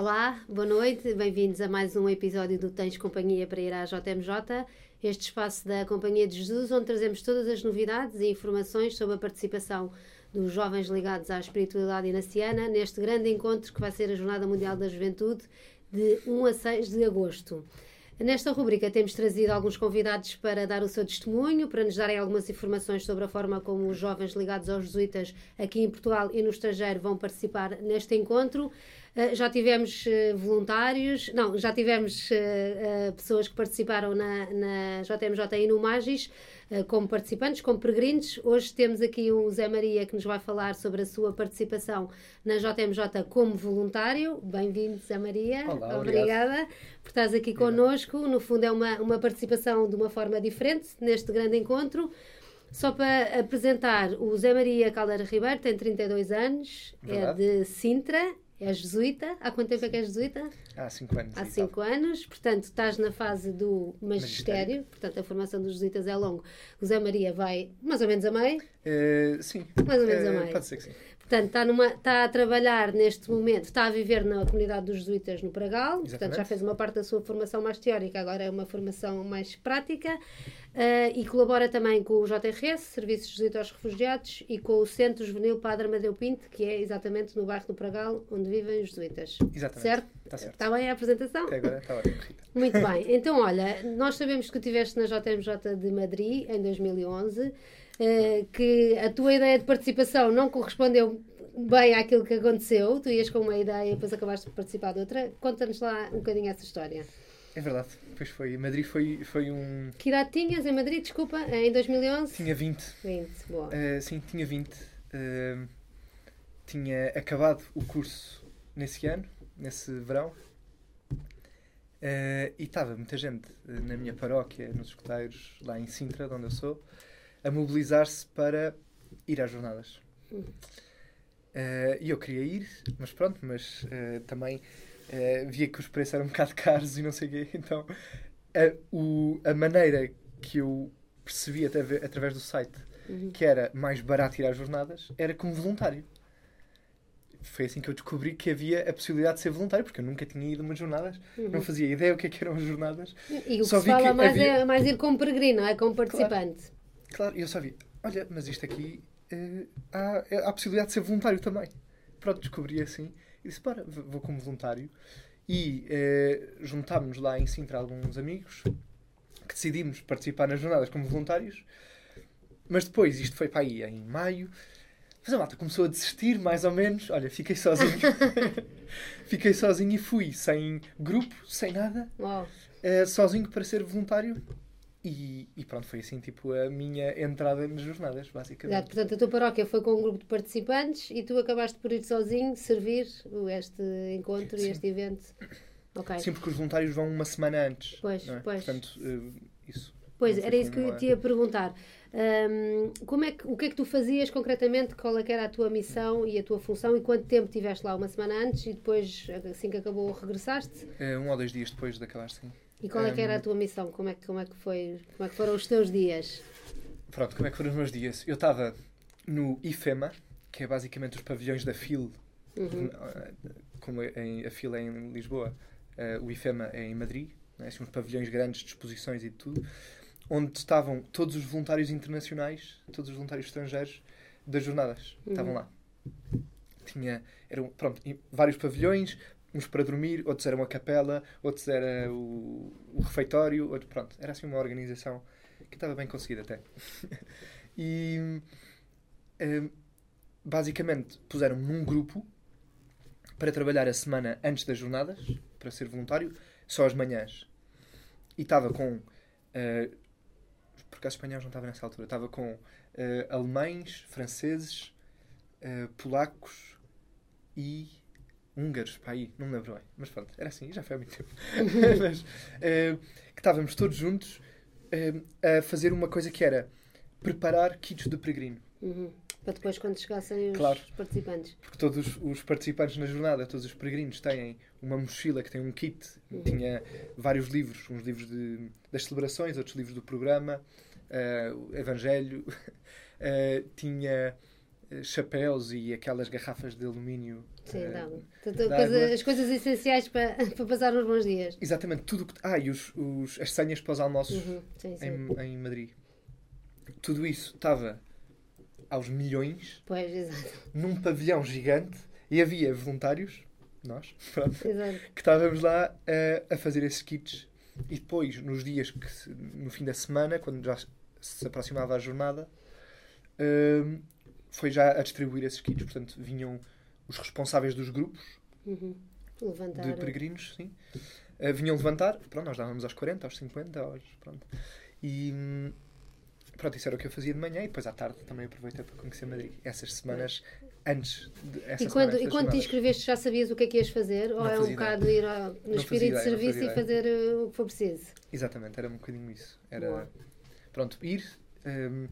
Olá, boa noite, bem-vindos a mais um episódio do Tens Companhia para ir à JMJ, este espaço da Companhia de Jesus, onde trazemos todas as novidades e informações sobre a participação dos jovens ligados à espiritualidade inaciana neste grande encontro que vai ser a Jornada Mundial da Juventude de 1 a 6 de agosto. Nesta rubrica temos trazido alguns convidados para dar o seu testemunho, para nos darem algumas informações sobre a forma como os jovens ligados aos jesuítas aqui em Portugal e no estrangeiro vão participar neste encontro. Uh, já tivemos uh, voluntários, não, já tivemos uh, pessoas que participaram na, na JMJ e no Magis como participantes, como peregrinos. Hoje temos aqui o Zé Maria que nos vai falar sobre a sua participação na JMJ como voluntário. Bem-vindo, Zé Maria. Olá, Obrigada obrigado. por estás aqui connosco. No fundo, é uma, uma participação de uma forma diferente neste grande encontro. Só para apresentar, o Zé Maria Caldeira Ribeiro tem 32 anos, Verdade. é de Sintra, é jesuíta. Há quanto tempo é que és jesuíta? Há 5 anos. Há 5 anos. Portanto, estás na fase do magistério. Magistério. Portanto, a formação dos jesuítas é longo. O Zé Maria vai mais ou menos a meio. Eh, sim. Mais ou menos a Eh, meio. Pode ser que sim. Portanto, está, numa, está a trabalhar neste momento, está a viver na comunidade dos jesuítas no Pragal, portanto já Exatamente. fez uma parte da sua formação mais teórica, agora é uma formação mais prática, eh, e colabora também com o JRS, Serviços Jesuítas aos Refugiados, e com o Centro Juvenil Padre Amadeu Pinto, que é exatamente no bairro do Pragal, onde vivem os jesuítas. Exatamente. Certo? Está certo. Está bem a apresentação? Até agora está ótimo. Muito bem. Então, olha, nós sabemos que tu estiveste na JMJ de Madrid em 2011, eh, que a tua ideia de participação não correspondeu bem àquilo que aconteceu. Tu ias com uma ideia e depois acabaste por participar de outra. Conta-nos lá um bocadinho essa história. É verdade. Pois foi. Madrid foi, foi um. Que idade tinhas em Madrid, desculpa, em 2011? Tinha 20. 20, boa. Eh, sim, tinha 20. Eh, tinha acabado o curso nesse ano, nesse verão. Eh, e estava muita gente eh, na minha paróquia, nos escuteiros, lá em Sintra, de onde eu sou, a mobilizar-se para ir às jornadas. Eh, e eu queria ir, mas pronto, mas eh, também eh, via que os preços eram um bocado caros e não sei o quê. Então, a, o- a maneira que eu percebi atrave- através do site Uhum. que era mais barato ir às jornadas era como voluntário. Foi assim que eu descobri que havia a possibilidade de ser voluntário, porque eu nunca tinha ido a umas jornadas, não fazia ideia o que, é que eram as jornadas. E o que Só se vi que fala mais havia- é mais ir como peregrino, é? Como participante. Claro, e eu só vi, olha, mas isto aqui eh, há, há a possibilidade de ser voluntário também. Pronto, descobri assim e disse, bora, vou como voluntário. E eh, juntámos-nos lá em Sintra alguns amigos que decidimos participar nas jornadas como voluntários. Mas depois, isto foi para aí em maio, mas a malta começou a desistir, mais ou menos. Olha, fiquei sozinho. fiquei sozinho e fui, sem grupo, sem nada, eh, sozinho para ser voluntário. E, e pronto, foi assim tipo a minha entrada nas jornadas, exato. basicamente. Portanto, a tua paróquia foi com um grupo de participantes e tu acabaste por ir sozinho servir este encontro e Sim. este evento. Ok. Sim, porque os voluntários vão uma semana antes. Pois, é? pois. Portanto, eh, isso. Pois, era isso que eu te ia perguntar. Hum, como é que, o que é que tu fazias concretamente? Qual é que era a tua missão e a tua função? E quanto tempo estiveste lá? Uma semana antes e depois, assim que acabou, regressaste? eh, um ou dois dias depois de acabar, sim. E qual é que era a Hum. tua missão? Como é que, como é que, foi, como é que foram os teus dias? Pronto, como é que foram os meus dias? Eu estava no IFEMA, que é basicamente os pavilhões da FIL, Uhum. eh, como em- a FIL é em Lisboa, eh, o IFEMA é em Madrid, né? uns pavilhões grandes de exposições e de tudo, onde estavam todos os voluntários internacionais, todos os voluntários estrangeiros das jornadas. Uhum. Estavam lá. Tinha, eram, pronto, vários pavilhões, uns para dormir, outros eram a capela, outros era o, o refeitório, outro, pronto, era assim uma organização que estava bem conseguida até. e eh, basicamente puseram-me num grupo para trabalhar a semana antes das jornadas, para ser voluntário, só às manhãs. E estava com. eh, por acaso espanhóis não estava nessa altura, estava com eh, alemães, franceses, eh, polacos e húngaros, para aí, não me lembro bem. Mas pronto, era assim, já foi há muito tempo. Mas, eh, que estávamos todos juntos eh, a fazer uma coisa que era preparar kits de peregrino. Uhum. Para depois, quando chegassem os Claro. participantes. Porque todos os participantes na jornada, todos os peregrinos, têm uma mochila que tem um kit. Uhum. Tinha vários livros, uns livros de, das celebrações, outros livros do programa, o Evangelho. Tinha chapéus e aquelas garrafas de alumínio. Sim, eh, água. coisa- as coisas essenciais para, para passar uns bons dias. Exatamente, tudo que. Ah, e os, os- as senhas para os almoços Uhum, sim, sim. em, em Madrid. Tudo isso estava aos milhões, Pois, exato. num pavilhão gigante, e havia voluntários, nós, pronto, que estávamos lá a, a fazer esses kits. E depois, nos dias que, no fim da semana, quando já se aproximava a jornada, hum, foi já a distribuir esses kits. Portanto, vinham os responsáveis dos grupos Uhum. De peregrinos, sim. Uh, vinham levantar, pronto, nós dávamos aos 40, aos 50, aos, pronto. E hum, pronto, isso era o que eu fazia de manhã e depois à tarde também aproveitei para conhecer Madrid. Essas semanas antes de essa E semana quando, antes e quando te inscreveste já sabias o que é que ias fazer? Ou Não é um bocado ir ao- no fazia espírito de não serviço e fazer uh, o que for preciso? Exatamente, era um bocadinho isso. Era, Boa. pronto, ir. hum,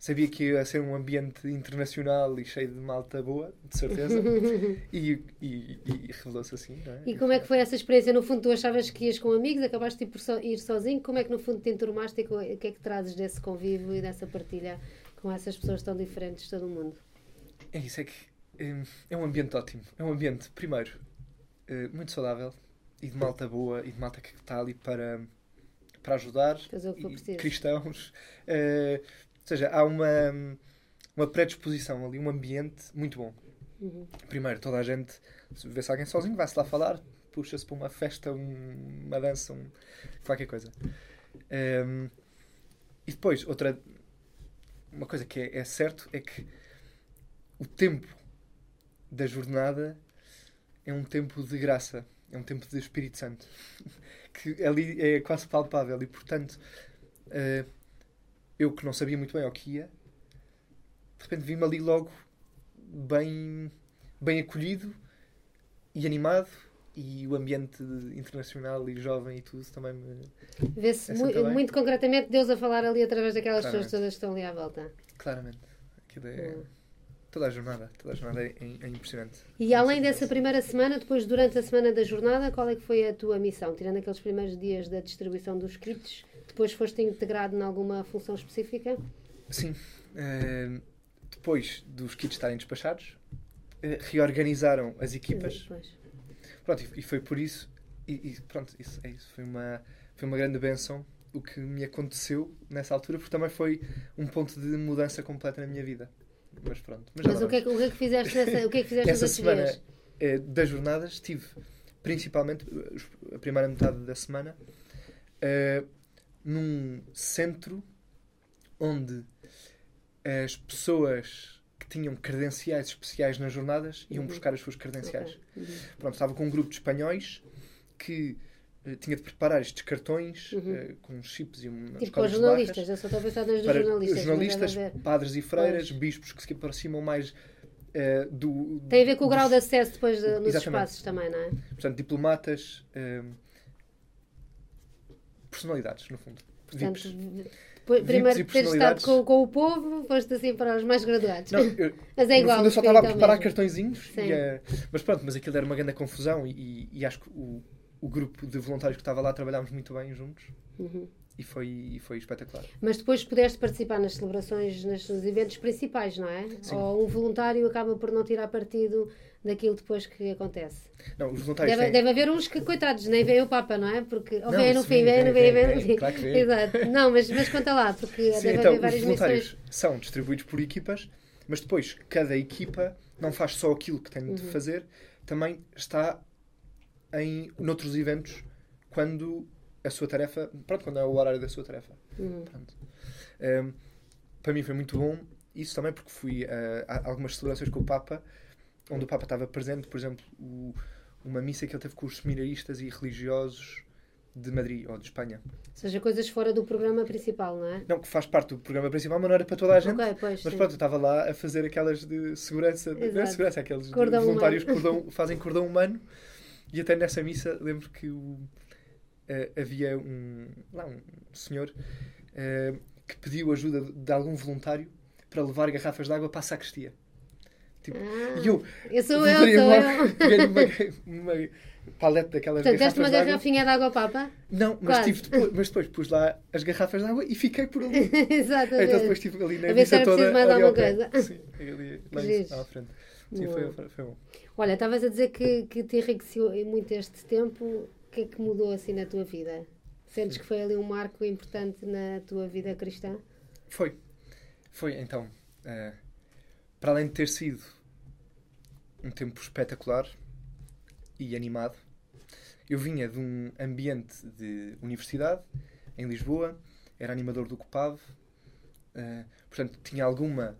sabia que ia ser um ambiente internacional e cheio de malta boa, de certeza. e e, e revelou-se assim, não é? E como é que foi essa experiência? No fundo, tu achavas que ias com amigos, acabaste por so- ir sozinho. Como é que no fundo te enturmaste e o que é que trazes desse convívio e dessa partilha com essas pessoas tão diferentes de todo o mundo? É isso, é que hum, é um ambiente ótimo. É um ambiente, primeiro, eh, muito saudável e de malta boa e de malta que está ali para, para ajudar. Cristãos. eh, ou seja, há uma, uma predisposição ali, um ambiente muito bom. Uhum. Primeiro, toda a gente, se vê-se alguém sozinho, vai-se lá falar, puxa-se para uma festa, um- uma dança, um- qualquer coisa. Hum, e depois, outra. Uma coisa que é, é certo é que o tempo da jornada é um tempo de graça, é um tempo de Espírito Santo, que ali é quase palpável e, portanto, eh, eu que não sabia muito bem ao que ia, de repente vi-me ali logo bem, bem acolhido e animado e o ambiente internacional e jovem e tudo também me... Vê-se Essa mu- também. muito concretamente Deus a falar ali através daquelas pessoas Claramente. todas que estão ali à volta. Claramente. Aquilo é... Boa. Toda a jornada. Toda a jornada é, é impressionante. E além dessa primeira semana, depois durante a semana da jornada, qual é que foi a tua missão? Tirando aqueles primeiros dias da distribuição dos kits, depois foste integrado em alguma função específica? Sim. eh, depois dos kits estarem despachados, eh, reorganizaram as equipas. Depois. Pronto, e- e foi por isso. E, e pronto, isso, é isso. Foi uma, foi uma grande benção o que me aconteceu nessa altura, porque também foi um ponto de mudança completa na minha vida. Mas pronto. Mas, Mas o que, é, que- o que é que fizeste nessa, o que é que fizeste Essa semana dias? eh, das jornadas estive principalmente a primeira metade da semana eh, num centro onde as pessoas que tinham credenciais especiais nas jornadas iam Uhum. buscar as suas credenciais. Uhum. Pronto, estava com um grupo de espanhóis que tinha de preparar estes cartões Uhum. eh, com chips e um Tipo para os jornalistas, eu só estou a pensar nas dos para jornalistas. jornalistas, padres e freiras, Pois. bispos que se aproximam mais eh, do. Tem a ver com o dos- grau de acesso depois de- nos Exatamente. espaços também, não é? Portanto, diplomatas, eh, personalidades, no fundo. Portanto, VIPs. depois, primeiro de ter estado com, com o povo, foste assim para os mais graduados. Não, eu, Mas é no igual, fundo eu só estava a preparar mesmo. cartõezinhos. E, eh, mas pronto, mas aquilo era uma grande confusão e, e- e acho que o, o grupo de voluntários que estava lá trabalhámos muito bem juntos Uhum. e foi, e foi espetacular. Mas depois pudeste participar nas celebrações, nos eventos principais, não é? Sim. Ou um voluntário acaba por não tirar partido daquilo depois que acontece. Não, os voluntários Deve, têm- deve haver uns que, coitados, nem vem o Papa, não é? Porque, ou vem no fim, vem, vem, vem, vem, vem, no fim. claro que vem. Exato. Não, mas, mas conta lá, porque Sim, deve então, haver os várias voluntários missões. são distribuídos por equipas, mas depois cada equipa não faz só aquilo que tem Uhum. de fazer, também está em noutros eventos quando a sua tarefa, pronto, quando é o horário da sua tarefa. Uhum. Um, para mim foi muito bom isso também porque fui uh, a algumas celebrações com o Papa, onde o Papa estava presente, por exemplo, o- uma missa que ele teve com os seminaristas e religiosos de Madrid ou de Espanha. Ou seja, coisas fora do programa principal, não é? Não, que faz parte do programa principal, mas não era para toda a gente. Ok, pois. Mas sim. pronto, eu estava lá a fazer aquelas de segurança, não é Exato. segurança, aqueles Cordão voluntários cordão, fazem cordão humano. E até nessa missa lembro que o, eh, havia um, lá, um senhor eh, que pediu ajuda de, algum voluntário para levar garrafas de água para a sacristia. Tipo, Ah, e eu, eu sou eu, sou eu. peguei numa, uma palete daquelas Portanto, garrafas uma garrafinha de água papa? Não, mas, Quase. tive depois, mas depois pus lá as garrafas de água e fiquei por ali. Exatamente. Então depois estive ali na A ver se missa era toda. preciso mais alguma coisa. Sim, ali, lá à frente. Sim, foi, foi bom. Olha, estavas a dizer que, que te enriqueceu muito este tempo. O que é que mudou assim na tua vida? Sentes que foi ali um marco importante na tua vida cristã? Foi. Foi, então. eh, para além de ter sido um tempo espetacular e animado, eu vinha de um ambiente de universidade, em Lisboa, era animador do Copav, eh, portanto tinha alguma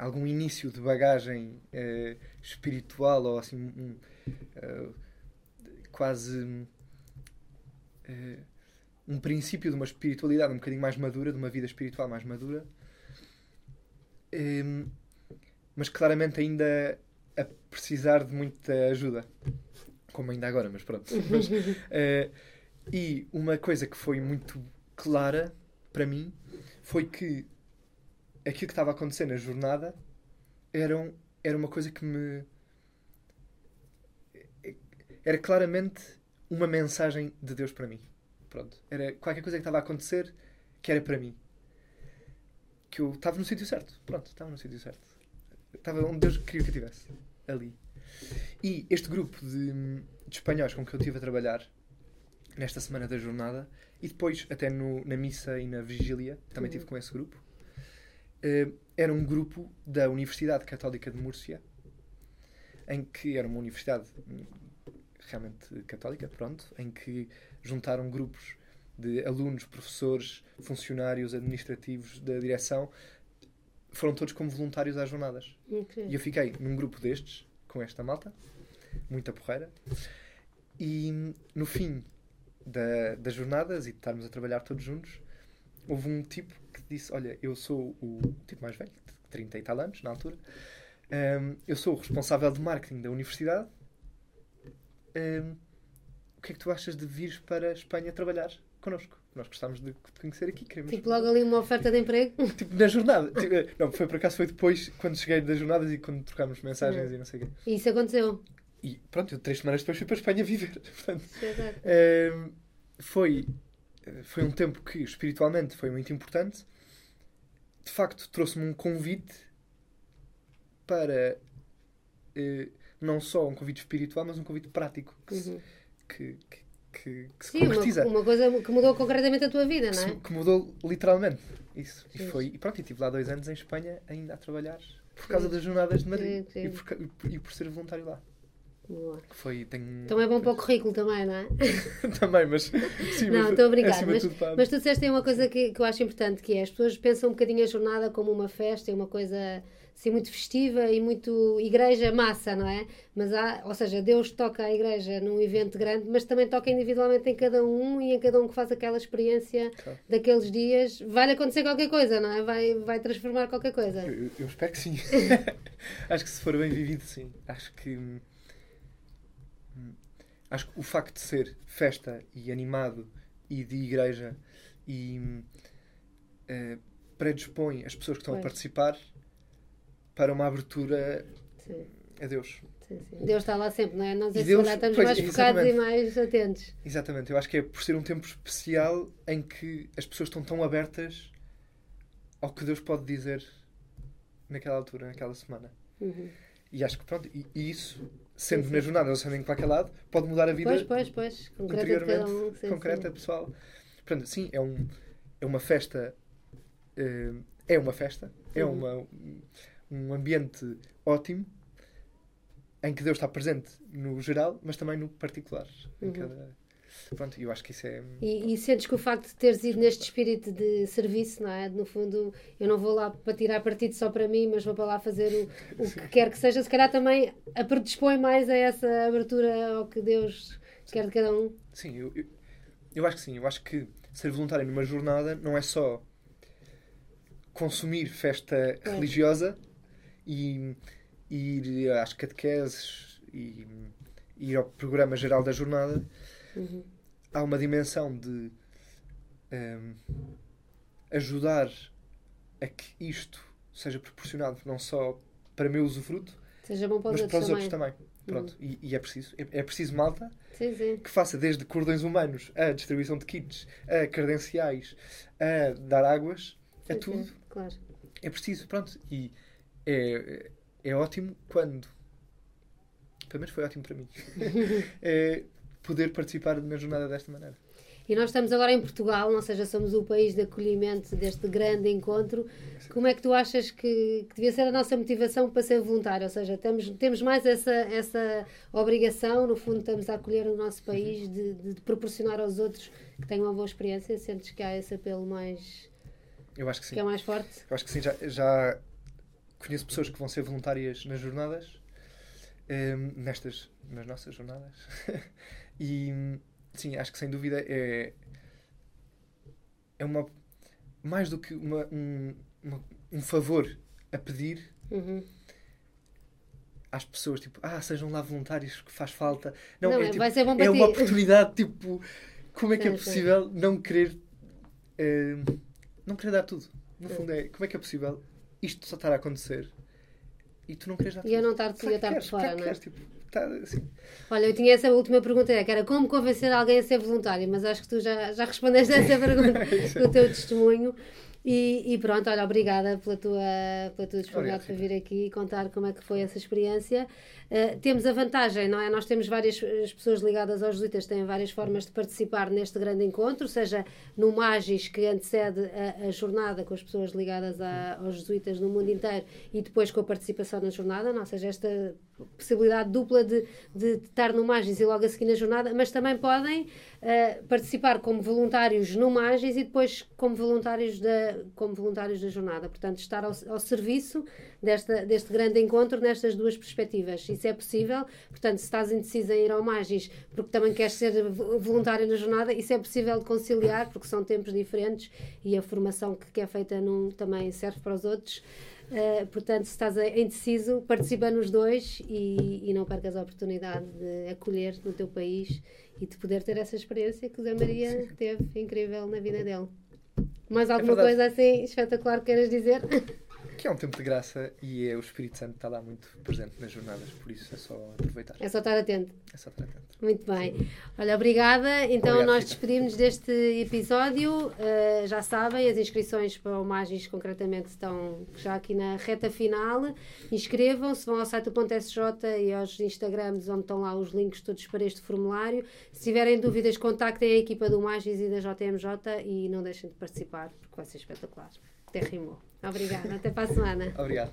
algum início de bagagem eh, espiritual ou assim um, eh, quase eh, um princípio de uma espiritualidade um bocadinho mais madura, de uma vida espiritual mais madura, Em, mas claramente ainda a precisar de muita ajuda, como ainda agora, mas pronto. Mas, e uma coisa que foi muito clara para mim foi que aquilo que estava a acontecer na jornada era, um- era uma coisa que me. Era claramente uma mensagem de Deus para mim. Pronto. Era qualquer coisa que estava a acontecer que era para mim. Que eu estava no sítio certo. Pronto, estava no sítio certo. Estava onde Deus queria que eu estivesse. Ali. E este grupo de, de espanhóis com que eu estive a trabalhar nesta semana da jornada e depois até no- na missa e na vigília, também estive com esse grupo, era um grupo da Universidade Católica de Múrcia, em que era uma universidade realmente católica, pronto, em que juntaram grupos de alunos, professores, funcionários administrativos da direção, foram todos como voluntários às jornadas. E eu fiquei num grupo destes, com esta malta, muita porreira, e no fim da, das jornadas e de estarmos a trabalhar todos juntos, houve um tipo que disse: Olha, eu sou o tipo mais velho, de 30 e tal anos, na altura, Ahm, eu sou o responsável de marketing da universidade. Ahm, o que é que tu achas de vires para a Espanha trabalhar connosco? Nós gostávamos de te conhecer aqui, queremos. Tipo, logo ali uma oferta de emprego. Tipo, na jornada. Tipo, eh, não, foi por acaso foi depois, quando cheguei das jornadas e quando trocámos mensagens e não sei o quê. E isso aconteceu. E pronto, eu três semanas depois fui para a Espanha viver. Portanto, Exato. Ehm, foi, foi um tempo que espiritualmente foi muito importante. De facto, trouxe-me um convite para eh, não só um convite espiritual, mas um convite prático que, se, Uhum. que, que, que- que se Sim, concretiza. uma, uma coisa que mudou concretamente a tua vida, não se- é? que mudou literalmente. Isso. E, foi, e pronto, e estive lá dois anos em Espanha ainda a trabalhar por causa das jornadas de Madrid e por- e por ser voluntário lá. Boa. Foi, tenho... Então é bom para o currículo também, não é? também, mas sim, Não, estou a brincar. de Mas, mas tu disseste aí uma coisa que, que eu acho importante, que é as pessoas pensam um bocadinho a jornada como uma festa e uma coisa assim muito festiva e muito igreja massa, não é? Mas há, ou seja, Deus toca a igreja num evento grande, mas também toca individualmente em cada um e em cada um que faz aquela experiência Claro. daqueles dias. Vai acontecer qualquer coisa, não é? Vai, vai transformar qualquer coisa. Eu, eu- eu espero que sim. acho que se for bem vivido, sim. Acho que. Acho que o facto de ser festa e animado e de igreja e eh, predispõe as pessoas que estão a Pois. participar para uma abertura Sim, a Deus. sim, sim. Deus está lá sempre, não é? Nós E é Deus- estamos pois, mais focados e mais atentos. Exatamente, eu acho que é por ser um tempo especial em que as pessoas estão tão abertas ao que Deus pode dizer naquela altura, naquela semana. Uhum. E acho que pronto, e, e isso, sendo Sim, na jornada ou sendo em qualquer lado, pode mudar a vida Pois, pois, pois. Concreta de cada interiormente, um. Sim, concreta, sim. pessoal. Portanto, sim, é, um, é uma festa, eh, é uma festa, é Uhum. uma, um ambiente ótimo em que Deus está presente no geral, mas também no particular. Em Uhum. cada... Pronto, eu acho que isso é. E, e sentes que o facto de teres ido neste espírito de serviço, não é? No fundo, eu não vou lá para tirar partido só para mim, mas vou para lá fazer o, o que quer que seja, se calhar também a predispõe mais a essa abertura ao que Deus quer de cada um. Sim, eu, eu, eu acho que sim. Eu acho que ser voluntário numa jornada não é só consumir festa Pois. religiosa e ir às catequeses e ir ao programa geral da jornada. Uhum. Há uma dimensão de ehm, ajudar a que isto seja proporcionado não só para meu usufruto, Seja bom para os mas para os também. outros também. Pronto, e, e é preciso, é, é preciso malta Sim, sim. que faça desde cordões humanos, a distribuição de kits, a credenciais, a dar águas, a Sim, tudo. sim, Claro. É preciso, pronto. E é, é ótimo quando. Pelo menos foi ótimo para mim. é poder participar na jornada desta maneira. E nós estamos agora em Portugal, ou seja, somos o país de acolhimento deste grande encontro. Como é que tu achas que, que devia ser a nossa motivação para ser voluntário? Ou seja, temos, temos mais essa, essa obrigação, no fundo, estamos a acolher o nosso país, de, de- de proporcionar aos outros que tenham uma boa experiência. Sentes que há esse apelo mais, Eu acho que sim. que é mais forte? Eu acho que sim. Já, já conheço pessoas que vão ser voluntárias nas jornadas, hum, nestas, nas nossas jornadas. e sim, acho que sem dúvida é. É uma. Mais do que uma, um, uma- um favor a pedir Uhum. às pessoas, tipo, ah, sejam lá voluntários que faz falta. Não, Não, é, é- tipo, vai ser bom para é uma oportunidade, tipo, como é que é Sim, sim. possível não querer eh, não querer dar tudo? No Sim. fundo é, como é que é possível isto só estar a acontecer e tu não queres dar E tudo? eu não estar, que estar por fora, não é? queres, tipo, tá, assim, Olha, eu tinha essa última pergunta, que era como convencer alguém a ser voluntário, mas acho que tu já, já respondeste a essa pergunta com o teu testemunho. E, e pronto, olha, obrigada pela tua, pela tua disponibilidade para vir aqui e contar como é que foi essa experiência. Uh, temos a vantagem, não é? Nós temos várias as pessoas ligadas aos jesuítas, têm várias formas de participar neste grande encontro, seja no Magis, que antecede a, a jornada com as pessoas ligadas a- aos jesuítas no mundo inteiro, e depois com a participação na jornada, não? ou seja, esta possibilidade dupla de, de estar no Magis e logo a seguir na jornada, mas também podem uh, participar como voluntários no Magis e depois como voluntários da, como voluntários da jornada. Portanto, estar ao, ao serviço desta, deste grande encontro nestas duas perspectivas. Isso é possível. Portanto, se estás indecisa em ir ao Magis porque também queres ser vo- voluntário na jornada, isso é possível de conciliar porque são tempos diferentes e a formação que, que é feita num também serve para os outros. Uh, portanto, se estás indeciso, participa nos dois e, e não percas a oportunidade de acolher no teu país e de poder ter essa experiência que o Zé Maria teve incrível na vida dele. Mais alguma verdade. coisa assim espetacular que queiras dizer? que é um tempo de graça e é, o Espírito Santo está lá muito presente nas jornadas, por isso é só aproveitar. É só estar atento. É só estar atento. Muito bem. Olha, obrigada. Então Obrigado, nós despedimos deste episódio. Uh, já sabem, as inscrições para o Magis concretamente estão já aqui na reta final. Inscrevam-se, vão ao site do Ponto SJ e aos Instagrams onde estão lá os links todos para este formulário. Se tiverem dúvidas, contactem a equipa do Magis e da JMJ e não deixem de participar, porque vai ser espetacular. Até rimou. Obrigada. Até para a semana. Obrigado.